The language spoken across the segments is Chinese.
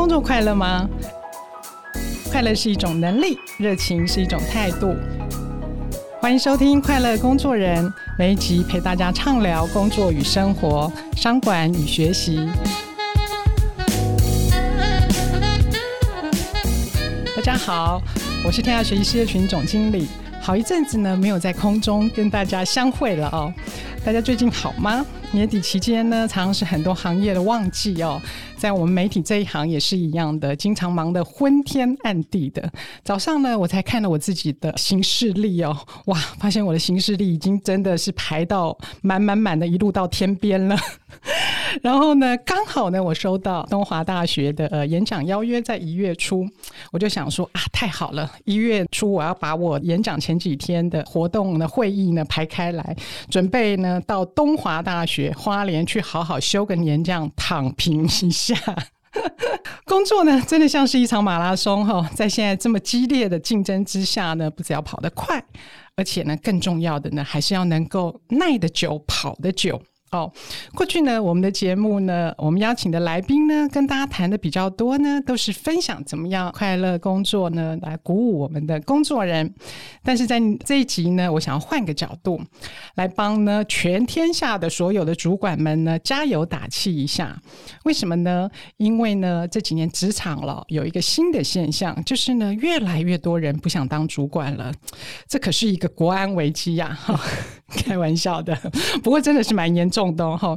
工作快乐吗？快乐是一种能力，热情是一种态度。欢迎收听《快乐工作人》，每一集陪大家畅聊工作与生活、商管与学习。大家好，我是天下学习事业群总经理。好一阵子呢，没有在空中跟大家相会了哦。大家最近好吗？年底期间呢，常常是很多行业的旺季哦。在我们媒体这一行也是一样的，经常忙得昏天暗地的。早上呢，我才看了我自己的行事历哦，哇，发现我的行事历已经真的是排到满满满的，一路到天边了。然后呢，刚好呢，我收到东华大学的呃演讲邀约，在一月初，我就想说啊，太好了，一月初我要把我演讲前几天的活动呢、会议呢排开来，准备呢到东华大学花莲去好好休个年，这样躺平一下。工作呢，真的像是一场马拉松哈，在现在这么激烈的竞争之下呢，不只要跑得快，而且呢，更重要的呢，还是要能够耐得久、跑得久。哦，过去呢，我们的节目呢，我们邀请的来宾呢，跟大家谈的比较多呢，都是分享怎么样快乐工作呢，来鼓舞我们的工作人。但是在这一集呢，我想要换个角度，来帮呢全天下的所有的主管们呢加油打气一下。为什么呢？因为呢这几年职场了有一个新的现象，就是呢越来越多人不想当主管了，这可是一个国安危机呀！哈，开玩笑的，不过真的是蛮严重。动动哈，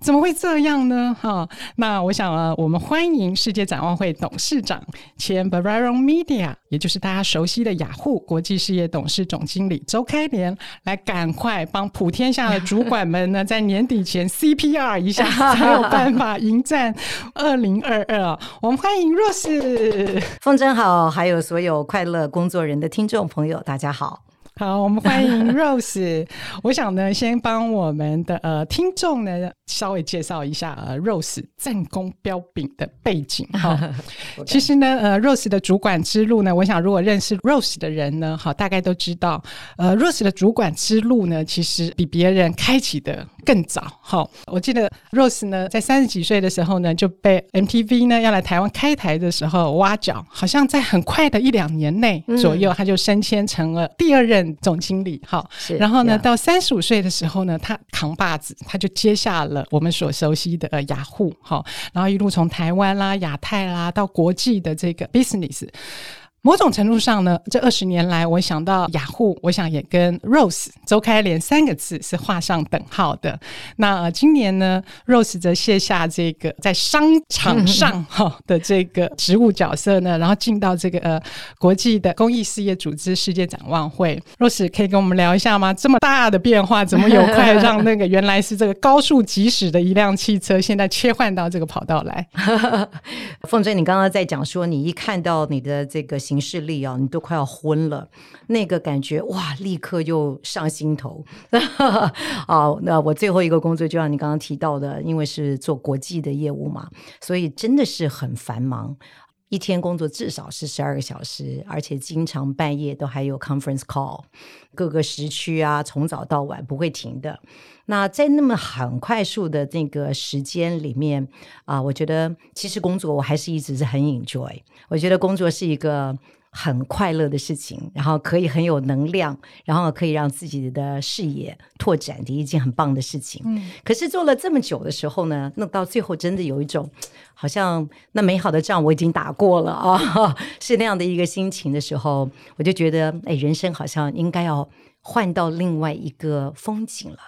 怎么会这样呢？哈，那我想啊，我们欢迎世界展望会董事长、前 Verizon Media，也就是大家熟悉的雅虎国际事业董事总经理周开廉，来赶快帮普天下的主管们呢，在年底前 CPR 一下，才有办法迎战二零二二。我们欢迎 Rose，凤珍好，还有所有快乐工作人的听众朋友，大家好。好，我们欢迎 Rose。我想呢，先帮我们的呃听众呢稍微介绍一下呃 Rose 战功彪炳的背景哈。其实呢，呃 Rose 的主管之路呢，我想如果认识 Rose 的人呢，好大概都知道，呃 Rose 的主管之路呢，其实比别人开启的更早。好，我记得 Rose 呢在三十几岁的时候呢，就被 MTV 呢要来台湾开台的时候挖角，好像在很快的一两年内左右，他就升迁成了第二任。总经理哈，然后呢，到三十五岁的时候呢，他扛把子，他就接下了我们所熟悉的呃雅虎，哈，然后一路从台湾啦、亚太啦到国际的这个 business。某种程度上呢，这二十年来，我想到雅虎，我想也跟 Rose 周开莲三个字是画上等号的。那、呃、今年呢，Rose 则卸下这个在商场上 哈的这个职务角色呢，然后进到这个呃国际的公益事业组织世界展望会。Rose 可以跟我们聊一下吗？这么大的变化，怎么有快让那个原来是这个高速疾驶的一辆汽车，现在切换到这个跑道来？凤珍，你刚刚在讲说，你一看到你的这个形式力啊，你都快要昏了，那个感觉哇，立刻就上心头。好，那我最后一个工作就像你刚刚提到的，因为是做国际的业务嘛，所以真的是很繁忙，一天工作至少是十二个小时，而且经常半夜都还有 conference call，各个时区啊，从早到晚不会停的。那在那么很快速的那个时间里面啊，我觉得其实工作我还是一直是很 enjoy。我觉得工作是一个很快乐的事情，然后可以很有能量，然后可以让自己的视野拓展的一件很棒的事情。嗯，可是做了这么久的时候呢，那到最后真的有一种好像那美好的仗我已经打过了 啊，是那样的一个心情的时候，我就觉得哎，人生好像应该要。换到另外一个风景了，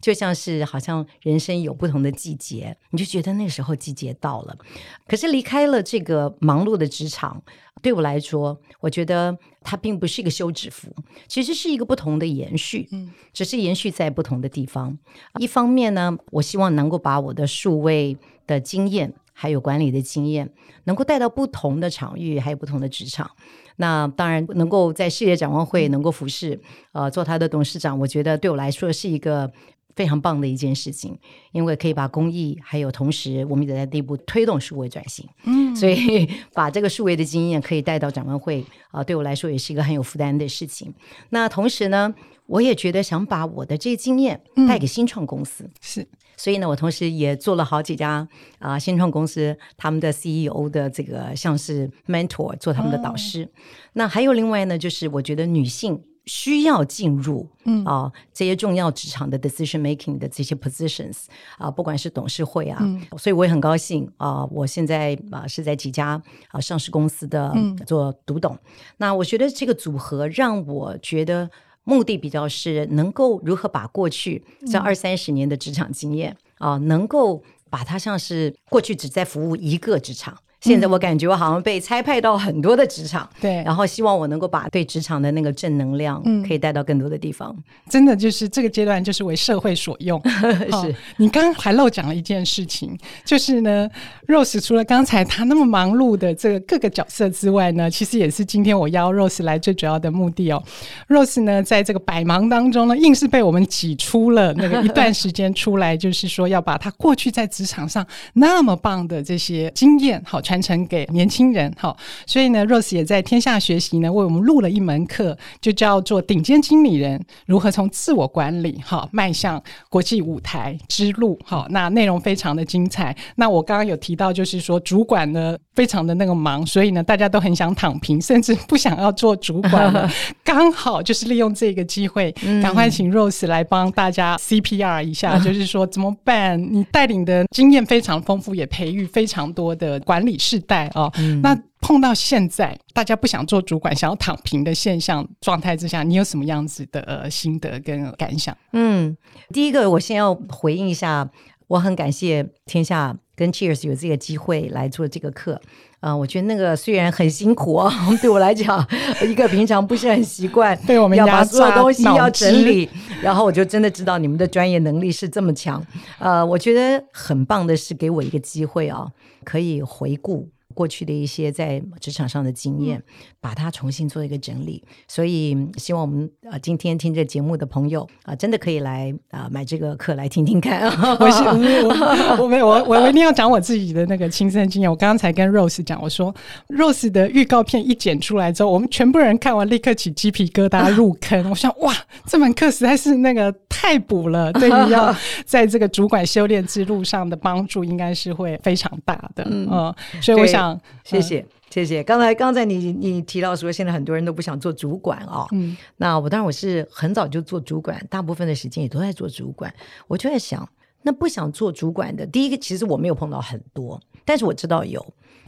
就像是好像人生有不同的季节，你就觉得那个时候季节到了。可是离开了这个忙碌的职场，对我来说，我觉得它并不是一个休止符，其实是一个不同的延续，嗯，只是延续在不同的地方。一方面呢，我希望能够把我的数位的经验，还有管理的经验，能够带到不同的场域，还有不同的职场。那当然能够在世界展望会能够服侍，呃，做他的董事长，我觉得对我来说是一个非常棒的一件事情，因为可以把公益，还有同时我们也在内部推动数位转型，嗯，所以把这个数位的经验可以带到展望会啊，对我来说也是一个很有负担的事情。那同时呢，我也觉得想把我的这些经验带给新创公司，嗯、是，所以呢，我同时也做了好几家啊新创公司，他们的 CEO 的这个像是 mentor 做他们的导师。哦、那还有另外呢，就是我觉得女性。需要进入啊这些重要职场的 decision making 的这些 positions 啊，不管是董事会啊，嗯、所以我也很高兴啊，我现在啊是在几家啊上市公司的做独董。嗯、那我觉得这个组合让我觉得目的比较是能够如何把过去这二三十年的职场经验、嗯、啊，能够把它像是过去只在服务一个职场。现在我感觉我好像被差派到很多的职场，对，然后希望我能够把对职场的那个正能量，可以带到更多的地方。真的就是这个阶段就是为社会所用。是你刚刚还漏讲了一件事情，就是呢，Rose 除了刚才他那么忙碌的这个各个角色之外呢，其实也是今天我邀 Rose 来最主要的目的哦。Rose 呢，在这个百忙当中呢，硬是被我们挤出了那个一段时间出来，就是说要把他过去在职场上那么棒的这些经验，好。传承给年轻人，好，所以呢，Rose 也在天下学习呢，为我们录了一门课，就叫做《顶尖经理人如何从自我管理，哈，迈向国际舞台之路》，好，那内容非常的精彩。那我刚刚有提到，就是说主管呢非常的那个忙，所以呢，大家都很想躺平，甚至不想要做主管了。刚好就是利用这个机会，赶快请 Rose 来帮大家 CPR 一下，就是说怎么办？你带领的经验非常丰富，也培育非常多的管理世代哦，嗯、那碰到现在大家不想做主管，想要躺平的现象状态之下，你有什么样子的、呃、心得跟感想？嗯，第一个我先要回应一下，我很感谢天下跟 Cheers 有这个机会来做这个课。啊、呃，我觉得那个虽然很辛苦哦，对我来讲，一个平常不是很习惯，对我们要把所有东西要整理，然后我就真的知道你们的专业能力是这么强。呃，我觉得很棒的是给我一个机会啊，可以回顾。过去的一些在职场上的经验，把它重新做一个整理。所以希望我们啊，今天听这节目的朋友啊，真的可以来啊买这个课来听听看。我是我我没有我我我一定要讲我自己的那个亲身经验。我刚刚才跟 Rose 讲，我说 Rose 的预告片一剪出来之后，我们全部人看完立刻起鸡皮疙瘩入坑。我想哇，这门课实在是那个太补了，对于要在这个主管修炼之路上的帮助，应该是会非常大的。嗯，所以我想。谢谢，谢谢。刚才刚才你你提到说，现在很多人都不想做主管啊、哦。嗯，那我当然我是很早就做主管，大部分的时间也都在做主管。我就在想，那不想做主管的，第一个其实我没有碰到很多，但是我知道有。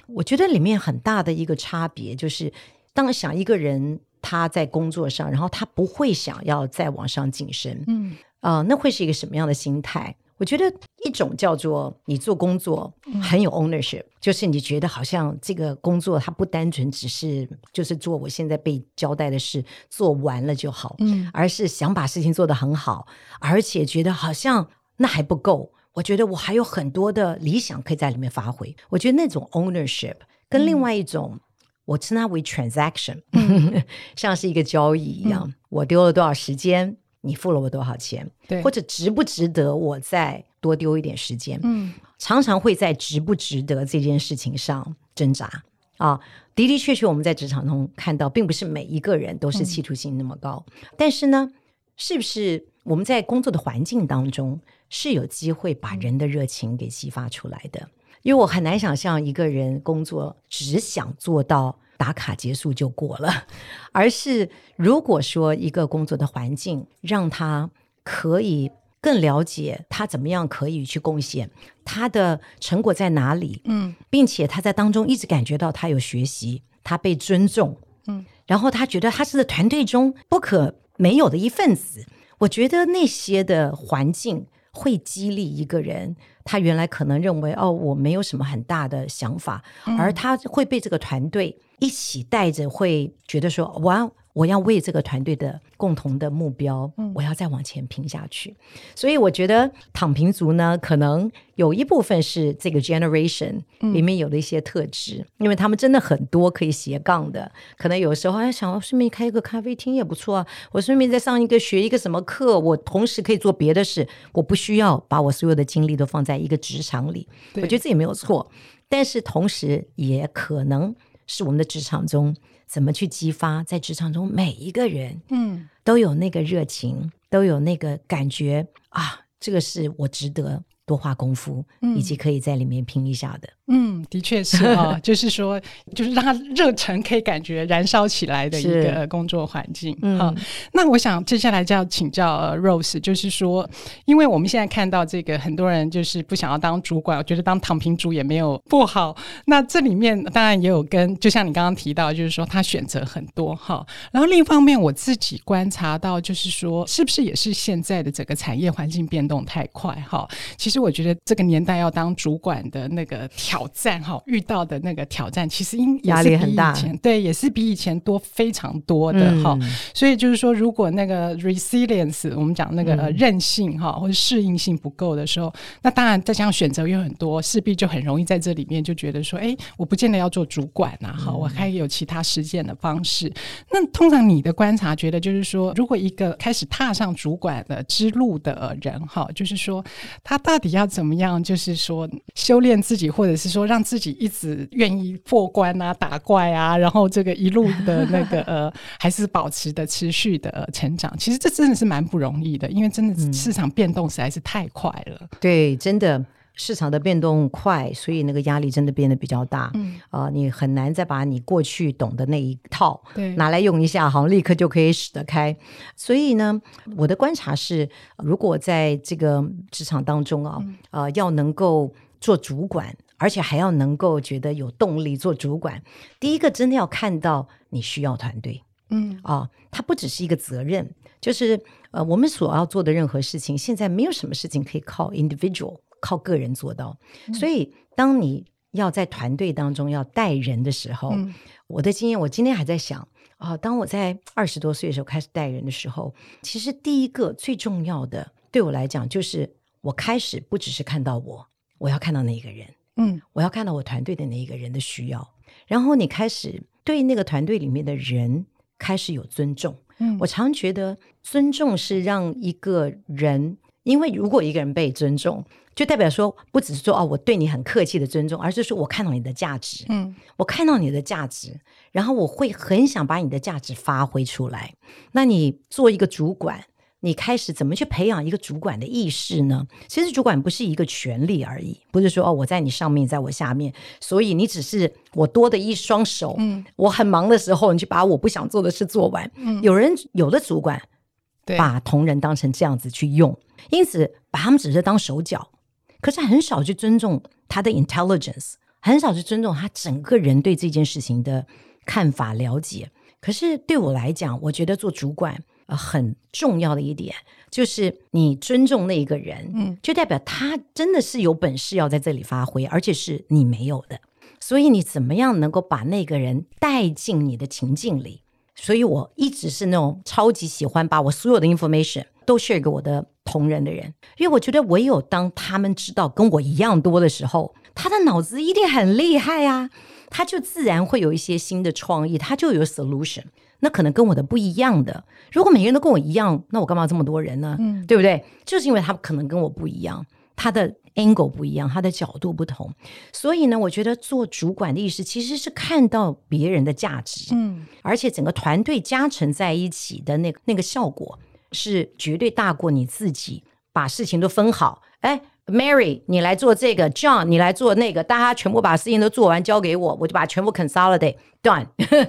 我觉得里面很大的一个差别就是，当想一个人他在工作上，然后他不会想要再往上晋升，嗯啊、呃，那会是一个什么样的心态？我觉得一种叫做你做工作很有 ownership，、嗯、就是你觉得好像这个工作它不单纯只是就是做我现在被交代的事做完了就好，嗯，而是想把事情做得很好，而且觉得好像那还不够，我觉得我还有很多的理想可以在里面发挥。我觉得那种 ownership 跟另外一种、嗯、我称它为 transaction，、嗯、像是一个交易一样，嗯、我丢了多少时间。你付了我多少钱？对，或者值不值得我再多丢一点时间？嗯，常常会在值不值得这件事情上挣扎啊。的的确确，我们在职场中看到，并不是每一个人都是企图心那么高。嗯，但是呢，是不是我们在工作的环境当中是有机会把人的热情给激发出来的？因为我很难想象一个人工作只想做到。打卡结束就过了，而是如果说一个工作的环境让他可以更了解他怎么样可以去贡献，他的成果在哪里，嗯，并且他在当中一直感觉到他有学习，他被尊重，嗯，然后他觉得他是团队中不可没有的一份子。我觉得那些的环境会激励一个人，他原来可能认为哦，我没有什么很大的想法，而他会被这个团队。一起带着会觉得说，哇，我要为这个团队的共同的目标，嗯、我要再往前拼下去。所以我觉得躺平族呢，可能有一部分是这个 generation 里面有的一些特质，嗯、因为他们真的很多可以斜杠的。可能有时候还想要顺便开一个咖啡厅也不错啊，我顺便再上一个学一个什么课，我同时可以做别的事，我不需要把我所有的精力都放在一个职场里。我觉得这也没有错，但是同时也可能是我们的职场中。怎么去激发在职场中每一个人，嗯，都有那个热情，都有那个感觉啊，这个是我值得多花功夫，嗯，以及可以在里面拼一下的。嗯，的确是啊、哦，就是说，就是让他热忱可以感觉燃烧起来的一个工作环境。嗯，好，那我想接下来就要请教 Rose，就是说，因为我们现在看到这个很多人就是不想要当主管，我觉得当躺平主也没有不好。那这里面当然也有跟，就像你刚刚提到，就是说他选择很多哈。然后另一方面，我自己观察到，就是说，是不是也是现在的整个产业环境变动太快哈？其实我觉得这个年代要当主管的那个挑挑战哈，遇到的那个挑战其实应压力很大，对，也是比以前多非常多的哈。嗯、所以就是说，如果那个 resilience，我们讲那个韧性哈，或者适应性不够的时候，那当然再加上选择又很多，势必就很容易在这里面就觉得说，哎，我不见得要做主管呐，哈，我还有其他实践的方式。那通常你的观察觉得，就是说，如果一个开始踏上主管的之路的人哈，就是说他到底要怎么样，就是说修炼自己，或者是说让自己一直愿意破关啊、打怪啊，然后这个一路的那个 呃，还是保持的持续的成长。其实这真的是蛮不容易的，因为真的市场变动实在是太快了。嗯、对，真的市场的变动快，所以那个压力真的变得比较大。嗯啊、呃，你很难再把你过去懂的那一套拿来用一下，好像立刻就可以使得开。所以呢，我的观察是，如果在这个职场当中啊，嗯、呃，要能够做主管。而且还要能够觉得有动力做主管。第一个，真的要看到你需要团队，嗯啊，它不只是一个责任，就是呃，我们所要做的任何事情，现在没有什么事情可以靠 individual 靠个人做到。嗯、所以，当你要在团队当中要带人的时候，嗯、我的经验，我今天还在想啊，当我在二十多岁的时候开始带人的时候，其实第一个最重要的对我来讲，就是我开始不只是看到我，我要看到那一个人。嗯，我要看到我团队的那一个人的需要，然后你开始对那个团队里面的人开始有尊重。嗯，我常觉得尊重是让一个人，因为如果一个人被尊重，就代表说不只是说哦，我对你很客气的尊重，而是说我看到你的价值。嗯，我看到你的价值，然后我会很想把你的价值发挥出来。那你做一个主管。你开始怎么去培养一个主管的意识呢？其实主管不是一个权利而已，不是说哦，我在你上面，在我下面，所以你只是我多的一双手。嗯，我很忙的时候，你去把我不想做的事做完。嗯，有人有的主管把同仁当成这样子去用，因此把他们只是当手脚，可是很少去尊重他的 intelligence，很少去尊重他整个人对这件事情的看法了解。可是对我来讲，我觉得做主管。呃很重要的一点就是你尊重那一个人，嗯，就代表他真的是有本事要在这里发挥，而且是你没有的。所以你怎么样能够把那个人带进你的情境里？所以我一直是那种超级喜欢把我所有的 information 都 share 给我的同仁的人，因为我觉得唯有当他们知道跟我一样多的时候，他的脑子一定很厉害啊，他就自然会有一些新的创意，他就有 solution。那可能跟我的不一样的，如果每个人都跟我一样，那我干嘛这么多人呢？嗯，对不对？就是因为他可能跟我不一样，他的 angle 不一样，他的角度不同，所以呢，我觉得做主管的意思其实是看到别人的价值，嗯，而且整个团队加成在一起的那个那个效果是绝对大过你自己把事情都分好。哎，Mary，你来做这个；John，你来做那个，大家全部把事情都做完交给我，我就把全部 consolidate done。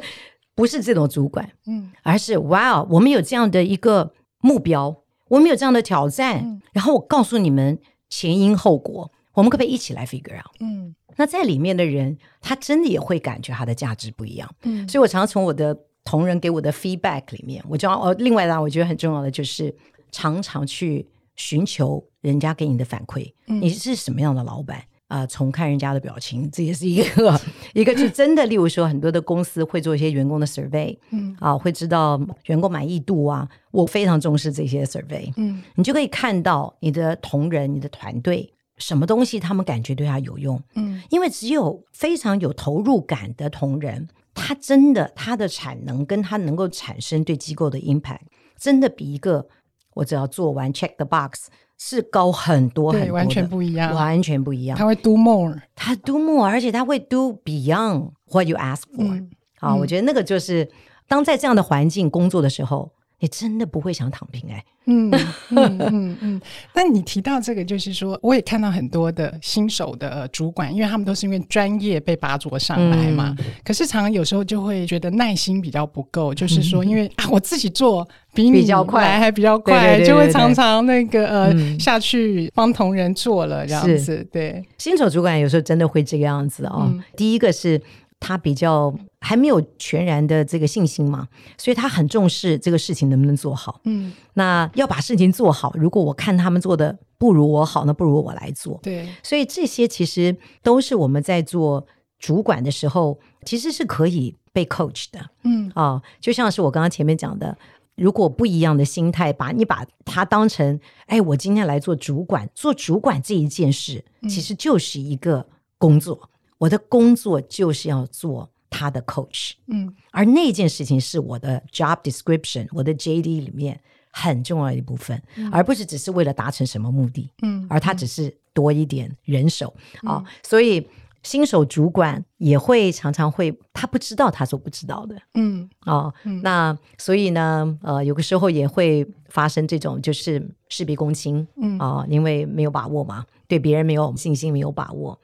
不是这种主管，嗯，而是 Wow，，我们有这样的一个目标，我们有这样的挑战，嗯，然后我告诉你们前因后果，我们可不可以一起来 figure out？嗯，那在里面的人，他真的也会感觉他的价值不一样，嗯，所以我常常从我的同仁给我的 feedback 里面，我就要哦，另外呢，我觉得很重要的就是常常去寻求人家给你的反馈，嗯，你是什么样的老板？呃重看人家的表情，这也是一个一个是真的。例如说，很多的公司会做一些员工的 survey，嗯啊，会知道员工满意度啊，我非常重视这些 survey，嗯，你就可以看到你的同仁、你的团队什么东西他们感觉对他有用，嗯，因为只有非常有投入感的同仁，他真的他的产能跟他能够产生对机构的 impact，真的比一个。我只要做完 check the box 是高很多很多，完全不一样，完全不一样。他会 do more，他 do more，而且他会 do beyond what you ask for。嗯，好，我觉得那个就是当在这样的环境工作的时候。你真的不会想躺平哎、欸嗯，嗯嗯嗯。但你提到这个，就是说，我也看到很多的新手的主管，因为他们都是因为专业被拔擢上来嘛。嗯、可是常常有时候就会觉得耐心比较不够，就是说，因为啊，我自己做比你快还比较快，就会常常那个呃、嗯、下去帮同仁做了这样子。对，新手主管有时候真的会这个样子哦。嗯、第一个是。他比较还没有全然的这个信心嘛，所以他很重视这个事情能不能做好。嗯，那要把事情做好，如果我看他们做的不如我好，那不如我来做。对，所以这些其实都是我们在做主管的时候，其实是可以被 coach 的。嗯，啊、哦，就像是我刚刚前面讲的，如果不一样的心态，把你把它当成，哎，我今天来做主管，做主管这一件事，其实就是一个工作。嗯我的工作就是要做他的 coach，嗯，而那件事情是我的 job description，我的 JD 里面很重要的一部分，嗯、而不是只是为了达成什么目的，嗯，而他只是多一点人手。啊、嗯。哦，所以新手主管也会常常会他不知道他所不知道的，嗯，哦，嗯、那所以呢，呃，有个时候也会发生这种就是事必躬亲，嗯。啊、呃，因为没有把握嘛，对别人没有信心，没有把握。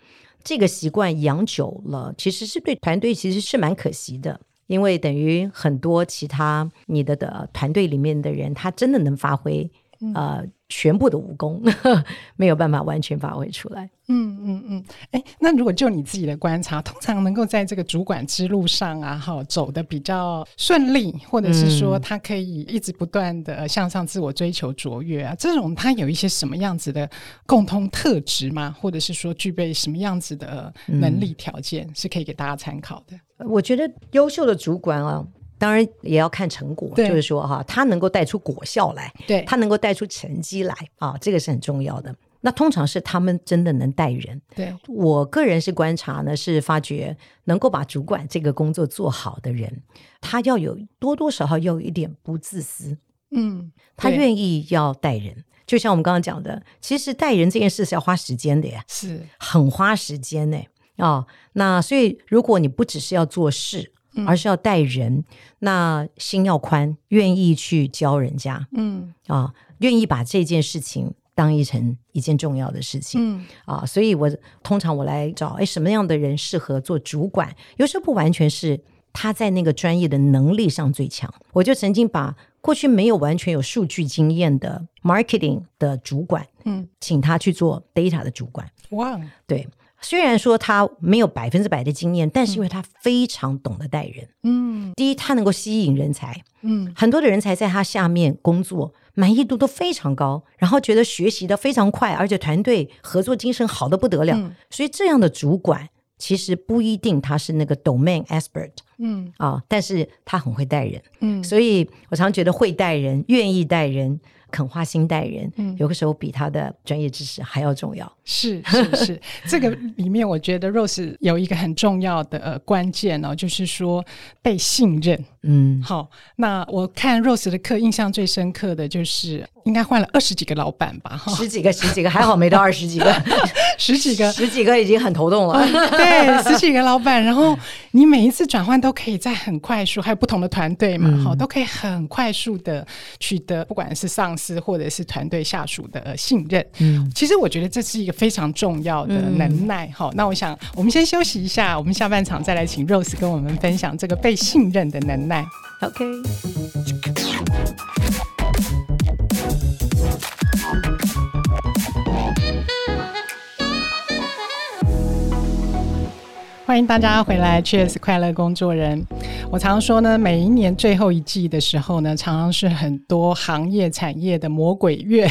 这个习惯养久了，其实是对团队其实是蛮可惜的，因为等于很多其他你的的团队里面的人，他真的能发挥，呃。全部的武功 没有办法完全发挥出来。嗯嗯嗯，哎、嗯欸，那如果就你自己的观察，通常能够在这个主管之路上啊，哈，走得比较顺利，或者是说他可以一直不断的向上自我追求卓越啊，这种他有一些什么样子的共通特质吗？或者是说具备什么样子的能力条件，是可以给大家参考的？嗯、我觉得优秀的主管啊。当然也要看成果，就是说哈，他能够带出果效来，对，他能够带出成绩来啊，这个是很重要的。那通常是他们真的能带人。对，我个人是观察呢，是发觉能够把主管这个工作做好的人，他要有多多少少要有一点不自私，嗯，他愿意要带人。就像我们刚刚讲的，其实带人这件事是要花时间的呀，是很花时间呢啊。那所以如果你不只是要做事，而是要带人，那心要宽，愿意去教人家，嗯。啊，愿意把这件事情当一成一件重要的事情，嗯。啊，所以我通常我来找，哎，什么样的人适合做主管？有时候不完全是他在那个专业的能力上最强，我就曾经把过去没有完全有数据经验的 marketing 的主管，嗯，请他去做 data 的主管，哇，对。虽然说他没有百分之百的经验，但是因为他非常懂得带人。嗯，第一，他能够吸引人才。嗯，很多的人才在他下面工作，满意度都非常高，然后觉得学习的非常快，而且团队合作精神好的不得了。嗯，所以这样的主管其实不一定他是那个 domain expert。嗯，啊，但是他很会带人。嗯，所以我常觉得会带人，愿意带人。肯花心待人，嗯，有的时候比他的专业知识还要重要。是是是，这个里面我觉得 Rose 有一个很重要的呃关键哦，就是说被信任。嗯，好，那我看 Rose 的课，印象最深刻的就是应该换了二十几个老板吧？哈，十几个，十几个，还好没到二十几个，十几个，十几个已经很头痛了。对，十几个老板，然后你每一次转换都可以在很快速，还有不同的团队嘛，好，都可以很快速的取得，不管是上司或者是团队下属的信任。嗯，其实我觉得这是一个非常重要的能耐。好，那我想我们先休息一下，我们下半场再来请 Rose 跟我们分享这个被信任的能耐。OK，欢迎大家回来，Cheers 快乐工作人。我常常说呢，每一年最后一季的时候呢，常常是很多行业产业的魔鬼月，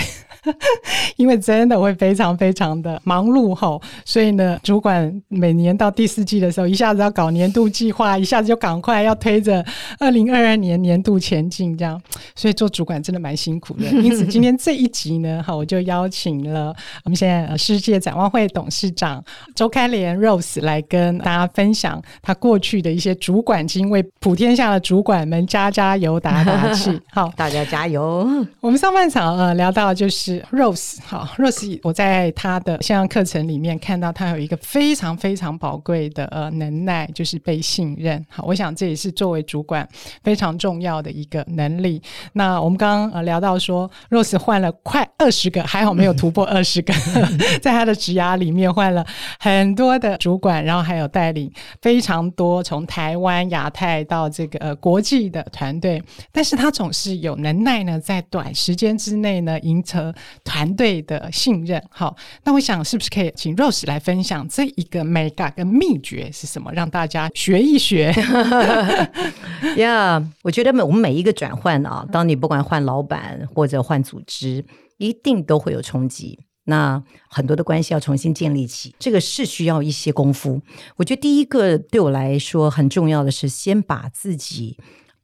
因为真的会非常非常的忙碌吼，所以呢，主管每年到第四季的时候，一下子要搞年度计划，一下子就赶快要推着二零二二年年度前进，这样，所以做主管真的蛮辛苦的。因此，今天这一集呢，哈，我就邀请了我们现在世界展望会董事长周开莲 Rose 来跟大家分享他过去的一些主管经，为普天下的主管们加加油、打打气。好，大家加油！我们上半场呃聊到就是 Rose，好，Rose，我在他的线上课程里面看到他有一个非常非常宝贵的呃能耐，就是被信任。好，我想这也是作为主管非常重要的一个能力。那我们刚刚呃聊到说，Rose 换了快二十个，还好没有突破二十个，在他的职涯里面换了很多的主管，然后还有带领非常多从台湾、亚太到这个呃国际的团队，但是他总是有能耐呢，在短时间之内呢，赢得团队的信任。好，那我想是不是可以请 Rose 来分享这一个 mega 跟秘诀是什么，让大家学一学。呀，yeah, 我觉得每我们每一个转换啊，当你不管换老板或者换组织，一定都会有冲击。那很多的关系要重新建立起，这个是需要一些功夫。我觉得第一个对我来说很重要的是，先把自己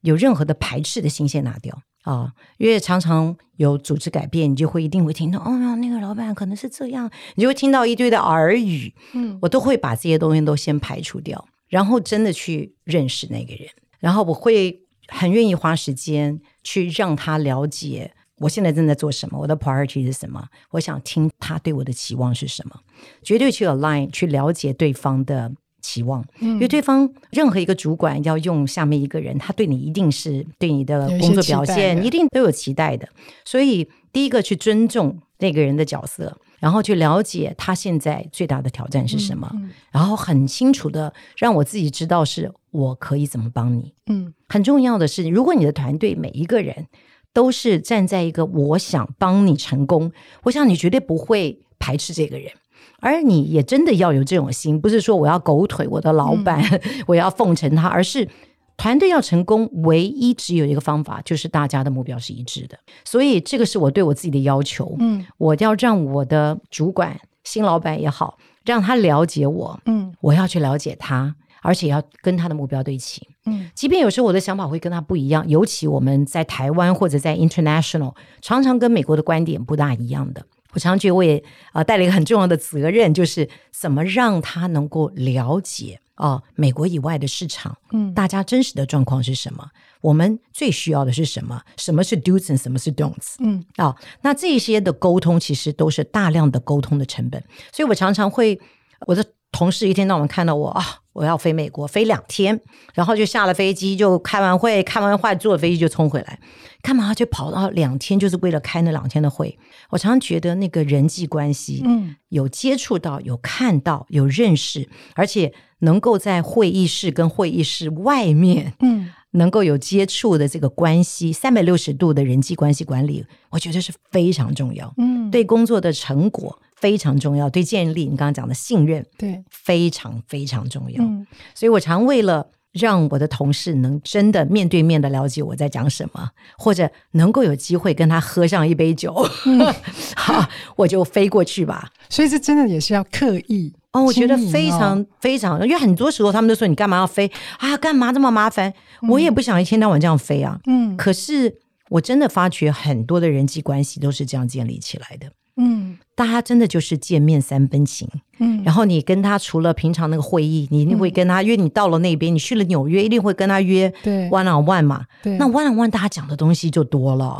有任何的排斥的心先拿掉啊，因为常常有组织改变，你就会一定会听到哦，那个老板可能是这样，你就会听到一堆的耳语。嗯，我都会把这些东西都先排除掉，然后真的去认识那个人，然后我会很愿意花时间去让他了解。我现在正在做什么？我的 priority 是什么？我想听他对我的期望是什么？绝对去 align，去了解对方的期望。嗯，因为对方任何一个主管要用下面一个人，他对你一定是对你的工作表现一定都有期待的。所以，第一个去尊重那个人的角色，然后去了解他现在最大的挑战是什么，嗯嗯、然后很清楚的让我自己知道是我可以怎么帮你。嗯，很重要的是，如果你的团队每一个人。都是站在一个我想帮你成功，我想你绝对不会排斥这个人，而你也真的要有这种心，不是说我要狗腿我的老板，嗯、我要奉承他，而是团队要成功，唯一只有一个方法，就是大家的目标是一致的。所以这个是我对我自己的要求，嗯，我要让我的主管、新老板也好，让他了解我，嗯，我要去了解他。而且要跟他的目标对齐，嗯，即便有时候我的想法会跟他不一样，尤其我们在台湾或者在 international，常常跟美国的观点不大一样的。我常常觉得我也啊、呃、带了一个很重要的责任，就是怎么让他能够了解啊、呃、美国以外的市场，嗯，大家真实的状况是什么？我们最需要的是什么？什么是 do's and 什么是 don'ts？嗯，啊、哦，那这些的沟通其实都是大量的沟通的成本，所以我常常会我的。同事一天到晚看到我啊，我要飞美国，飞两天，然后就下了飞机，就开完会，开完会坐飞机就冲回来，干嘛就跑到两天，就是为了开那两天的会。我常常觉得那个人际关系，嗯，有接触到，有看到，有认识，而且能够在会议室跟会议室外面，嗯，能够有接触的这个关系，三百六十度的人际关系管理，我觉得是非常重要，嗯，对工作的成果。非常重要，对建立你刚刚讲的信任，对，非常非常重要。嗯，所以我常为了让我的同事能真的面对面的了解我在讲什么，或者能够有机会跟他喝上一杯酒，嗯、好，我就飞过去吧。所以这真的也是要刻意哦，我觉得非常非常，因为很多时候他们都说你干嘛要飞啊？干嘛这么麻烦？嗯、我也不想一天到晚这样飞啊。嗯，可是我真的发觉很多的人际关系都是这样建立起来的。嗯，大家真的就是见面三分情。嗯，然后你跟他除了平常那个会议，你一定会跟他约。你到了那边，你去了纽约，一定会跟他约。对，one on one 嘛。对，那 one on one 大家讲的东西就多了。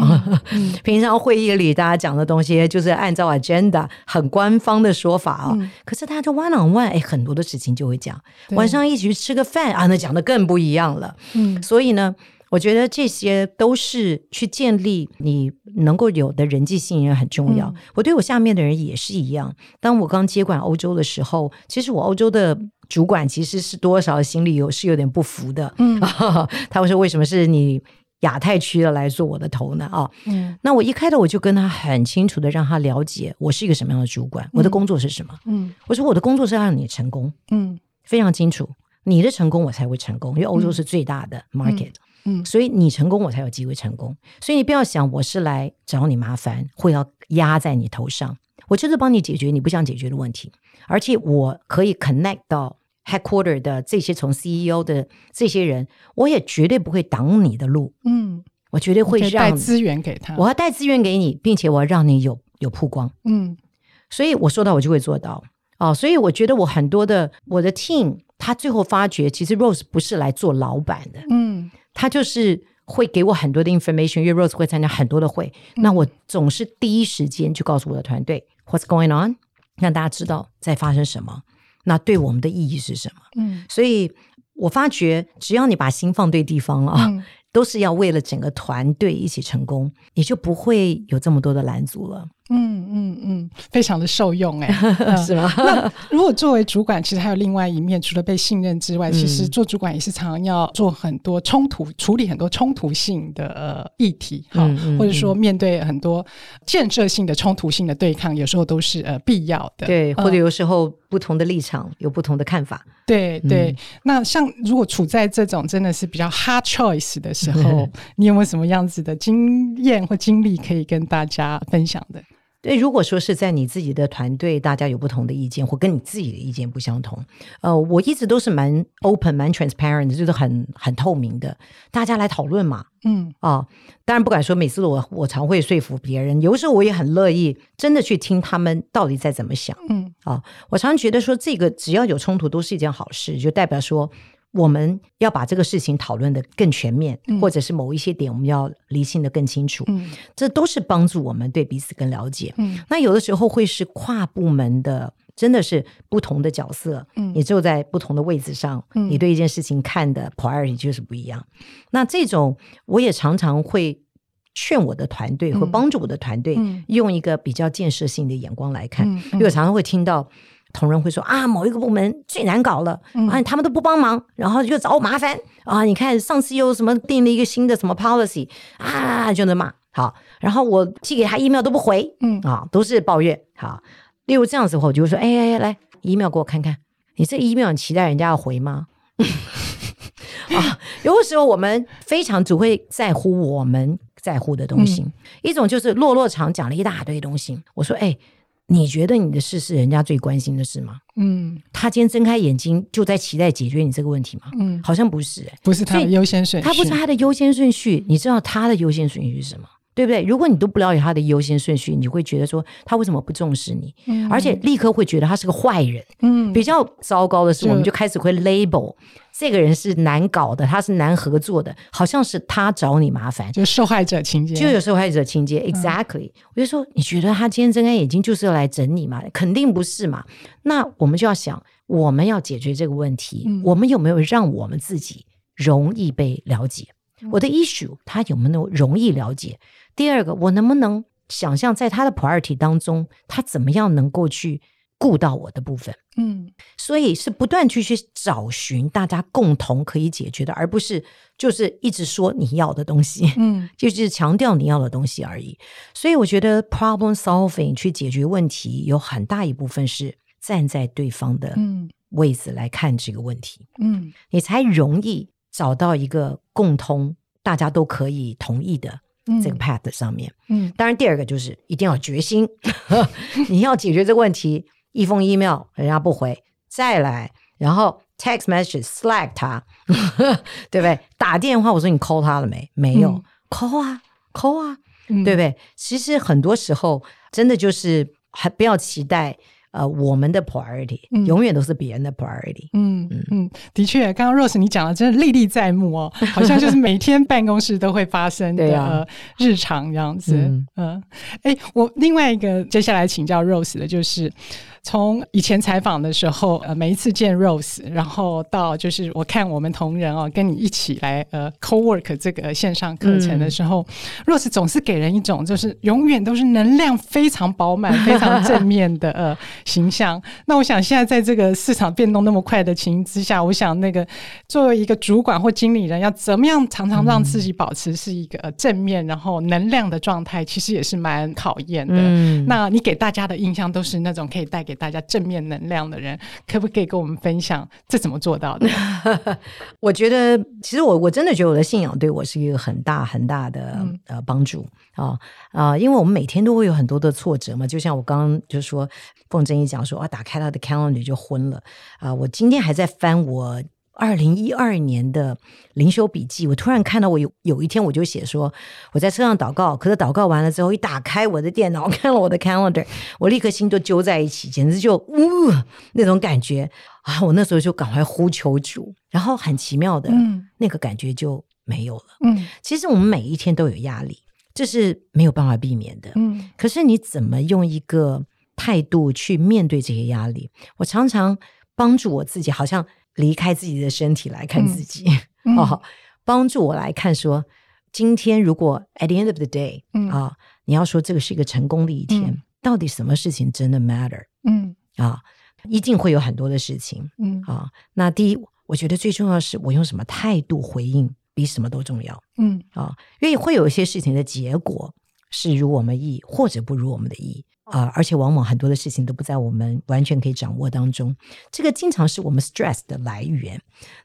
嗯，平常会议里大家讲的东西就是按照 agenda 很官方的说法啊。可是大家就 one on one，哎，很多的事情就会讲。晚上一起去吃个饭啊，那讲的更不一样了。嗯，所以呢。我觉得这些都是去建立你能够有的人际信任很重要。嗯、我对我下面的人也是一样。当我刚接管欧洲的时候，其实我欧洲的主管其实是多少心里有是有点不服的。嗯，他会说：“为什么是你亚太区的来做我的头呢？”啊，嗯，那我一开头我就跟他很清楚的让他了解我是一个什么样的主管，嗯、我的工作是什么。嗯，我说我的工作是让你成功。嗯，非常清楚。你的成功我才会成功，因为欧洲是最大的 market，嗯，嗯，所以你成功我才有机会成功。所以你不要想我是来找你麻烦，会要压在你头上，我就是帮你解决你不想解决的问题，而且我可以 connect 到 headquarter 的这些从 CEO 的这些人，我也绝对不会挡你的路，嗯，我绝对会让带资源给他，我要带资源给你，并且我要让你有有曝光，嗯，所以我说到我就会做到。哦，所以我觉得我很多的我的 team，他最后发觉其实 Rose 不是来做老板的，嗯，他就是会给我很多的 information，因为 Rose 会参加很多的会，嗯，那我总是第一时间就告诉我的团队 What's going on，让大家知道在发生什么，那对我们的意义是什么，嗯，所以我发觉只要你把心放对地方啊。嗯都是要为了整个团队一起成功，你就不会有这么多的拦阻了。嗯嗯嗯，非常的受用哎、嗯，是吗？那如果作为主管，其实还有另外一面，除了被信任之外，嗯、其实做主管也是常常要做很多冲突，处理很多冲突性的呃议题，哈、嗯嗯，或者说面对很多建设性的冲突性的对抗，有时候都是呃必要的。对，或者有时候不同的立场、嗯、有不同的看法。对对、嗯，那像如果处在这种真的是比较 hard choice 的时候，你有没有什么样子的经验或经历可以跟大家分享的？对，如果说是在你自己的团队，大家有不同的意见，或跟你自己的意见不相同，呃，我一直都是蛮 open、蛮 transparent，就是很很透明的，大家来讨论嘛。嗯啊，当然不敢说每次我我常会说服别人，有时候我也很乐意真的去听他们到底在怎么想。嗯啊，我常觉得说这个只要有冲突都是一件好事，就代表说。我们要把这个事情讨论的更全面，嗯，或者是某一些点我们要理清的更清楚，嗯，这都是帮助我们对彼此更了解。嗯，那有的时候会是跨部门的，真的是不同的角色，嗯，你坐在不同的位置上，嗯，你对一件事情看的 priority 就是不一样。那这种我也常常会劝我的团队，和帮助我的团队，用一个比较建设性的眼光来看，嗯，因为我常常会听到。同仁会说啊，某一个部门最难搞了，嗯、啊，他们都不帮忙，然后就找我麻烦啊！你看上次又什么定了一个新的什么 policy 啊，就能骂。好，然后我寄给他 email 都不回，嗯啊，都是抱怨。好，例如这样子的话，我就会说，哎哎哎，来 email 给我看看，你这 email 你期待人家要回吗？啊，有的时候我们非常只会在乎我们在乎的东西，嗯、一种就是落落场讲了一大堆东西，我说，哎。你觉得你的事是人家最关心的事吗？嗯，他今天睁开眼睛就在期待解决你这个问题吗？嗯，好像不是、欸，不是他的优先顺序，他不是他的优先顺序。你知道他的优先顺序是什么？对不对？如果你都不了解他的优先顺序，你会觉得说他为什么不重视你？嗯，而且立刻会觉得他是个坏人。嗯，比较糟糕的是，我们就开始会 label 这个人是难搞的，他是难合作的，好像是他找你麻烦，就受害者情节，就有受害者情节。Exactly，、嗯、我就说，你觉得他今天睁开眼睛就是要来整你嘛？肯定不是嘛。那我们就要想，我们要解决这个问题，嗯、我们有没有让我们自己容易被了解？嗯、我的 issue 他有没有容易了解？第二个，我能不能想象在他的 priority 当中，他怎么样能够去顾到我的部分？嗯，所以是不断去去找寻大家共同可以解决的，而不是就是一直说你要的东西，嗯，就是强调你要的东西而已。所以我觉得 problem solving 去解决问题，有很大一部分是站在对方的位置来看这个问题，嗯，你才容易找到一个共通，大家都可以同意的。这个 path 上面，嗯，当然第二个就是一定要有决心，你要解决这个问题，一封 email 人家不回，再来，然后 text message slack 他，对不对？打电话我说你 call 他了没？没有、嗯、call 啊 call 啊、嗯，对不对？其实很多时候真的就是还不要期待。呃，我们的 priority、嗯、永远都是别人的 priority。嗯嗯嗯，的确，刚刚 Rose 你讲的真的历历在目哦，好像就是每天办公室都会发生的、呃、日常这样子。嗯，哎、呃，我另外一个接下来请教 Rose 的就是。从以前采访的时候，呃，每一次见 Rose，然后到就是我看我们同仁哦，跟你一起来呃 co-work 这个线上课程的时候，嗯，Rose 总是给人一种就是永远都是能量非常饱满、非常正面的呃形象。那我想现在在这个市场变动那么快的情形之下，我想那个作为一个主管或经理人，要怎么样常常让自己保持是一个正面然后能量的状态，其实也是蛮考验的。嗯，那你给大家的印象都是那种可以带给给大家正面能量的人，可不可以跟我们分享这怎么做到的？我觉得，其实我我真的觉得我的信仰对我是一个很大很大的、嗯、呃帮助啊啊、呃！因为我们每天都会有很多的挫折嘛，就像我刚刚就说凤珍一讲说啊，打开他的 calendar 就昏了啊、呃！我今天还在翻我。二零一二年的灵修笔记，我突然看到我有有一天我就写说我在车上祷告，可是祷告完了之后，一打开我的电脑，看了我的 calendar，我立刻心都揪在一起，简直就呜那种感觉啊！我那时候就赶快呼求主，然后很奇妙的，嗯，那个感觉就没有了。嗯，其实我们每一天都有压力，这是没有办法避免的。嗯，可是你怎么用一个态度去面对这些压力？我常常帮助我自己，好像。离开自己的身体来看自己，哦，帮助我来看说，今天如果 at the end of the day，嗯、啊，你要说这个是一个成功的一天，嗯、到底什么事情真的 matter？嗯，啊，一定会有很多的事情，嗯，啊，那第一，我觉得最重要的是我用什么态度回应，比什么都重要，嗯，啊，因为会有一些事情的结果是如我们意，或者不如我们的意。啊、而且往往很多的事情都不在我们完全可以掌握当中，这个经常是我们 stress 的来源。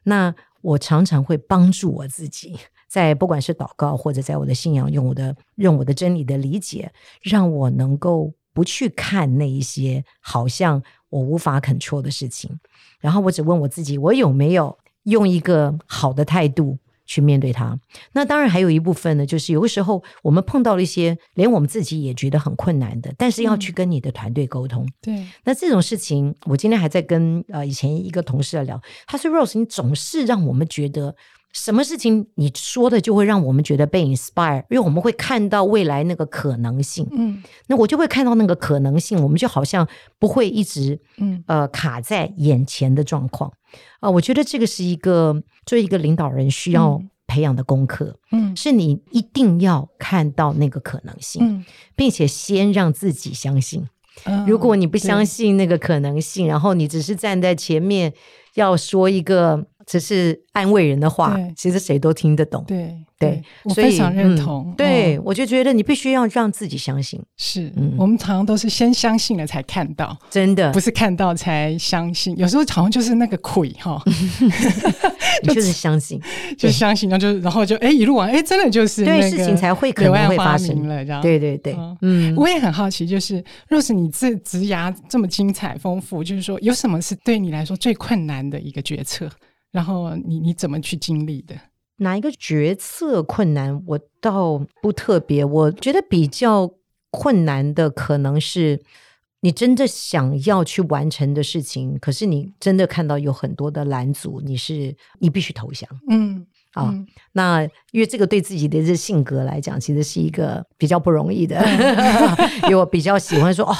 那我常常会帮助我自己，在不管是祷告或者在我的信仰，用我的用我的真理的理解，让我能够不去看那一些好像我无法 control 的事情，然后我只问我自己，我有没有用一个好的态度。去面对它，那当然还有一部分呢，就是有的时候我们碰到了一些连我们自己也觉得很困难的，但是要去跟你的团队沟通。嗯、对，那这种事情，我今天还在跟呃以前一个同事在聊，他说：“Rose，你总是让我们觉得什么事情你说的就会让我们觉得被 inspire，因为我们会看到未来那个可能性。嗯，那我就会看到那个可能性，我们就好像不会一直嗯呃卡在眼前的状况。”啊、呃，我觉得这个是一个作为一个领导人需要培养的功课，嗯，是你一定要看到那个可能性，嗯，并且先让自己相信。嗯、如果你不相信那个可能性，然后你只是站在前面要说一个。只是安慰人的话，其实谁都听得懂。对对，我非常认同。嗯、对，我就觉得你必须要让自己相信。是，嗯、我们常常都是先相信了才看到，真的不是看到才相信。有时候好像就是那个鬼哈，就，就是相信，就相信，然后就然后就哎一路往哎真的就是对事情才会可能会发生了这样。对对对，嗯，我也很好奇，就是若是你这职涯这么精彩丰富，就是说有什么是对你来说最困难的一个决策？然后你你怎么去经历的？哪一个决策困难？我倒不特别。我觉得比较困难的可能是你真的想要去完成的事情，可是你真的看到有很多的拦阻，你是你必须投降。嗯，啊，嗯、那因为这个对自己的这性格来讲，其实是一个比较不容易的，因为我比较喜欢说哦。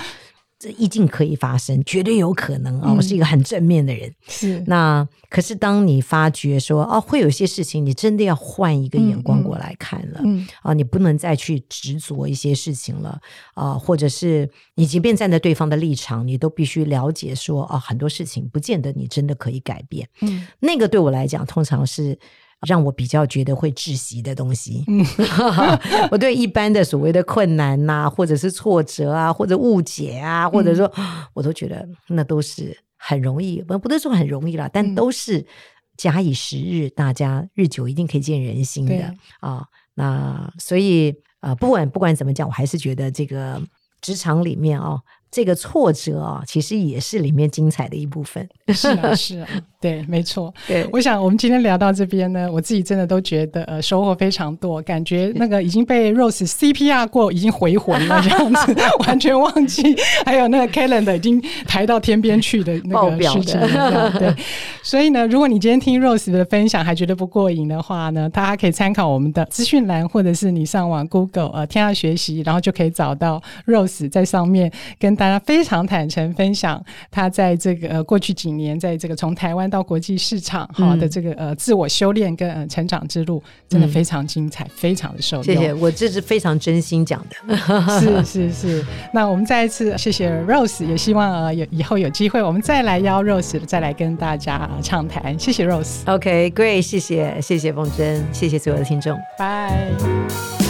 这一定可以发生，绝对有可能啊！我是一个很正面的人。是那，可是当你发觉说哦，会有些事情，你真的要换一个眼光过来看了。嗯啊，你不能再去执着一些事情了啊，或者是你即便站在对方的立场，你都必须了解说啊，很多事情不见得你真的可以改变。嗯，那个对我来讲，通常是。让我比较觉得会窒息的东西，嗯，我对一般的所谓的困难呐、啊，或者是挫折啊，或者误解啊，或者说，我都觉得那都是很容易，不不能说很容易啦，但都是假以时日，大家日久一定可以见人心的啊。那所以啊、呃，不管不管怎么讲，我还是觉得这个职场里面啊、哦。这个挫折啊，其实也是里面精彩的一部分。是啊，是啊，对，没错。对，我想我们今天聊到这边呢，我自己真的都觉得呃收获非常多，感觉那个已经被 Rose CPR 过，已经回魂了这样子，完全忘记还有那个 Calendar 已经抬到天边去的那个事情。对，所以呢，如果你今天听 Rose 的分享还觉得不过瘾的话呢，大家可以参考我们的资讯栏，或者是你上网 Google 呃天下学习，然后就可以找到 Rose 在上面跟大家非常坦诚分享他在这个呃过去几年，在这个从台湾到国际市场哈的这个呃自我修炼跟呃成长之路，真的非常精彩，嗯、非常的受用。谢谢，我这是非常真心讲的。是是是，那我们再一次谢谢 Rose，也希望呃有以后有机会我们再来邀 Rose 再来跟大家畅谈。谢谢 Rose。OK，Great，谢谢谢谢凤珍，谢谢所有的听众，拜。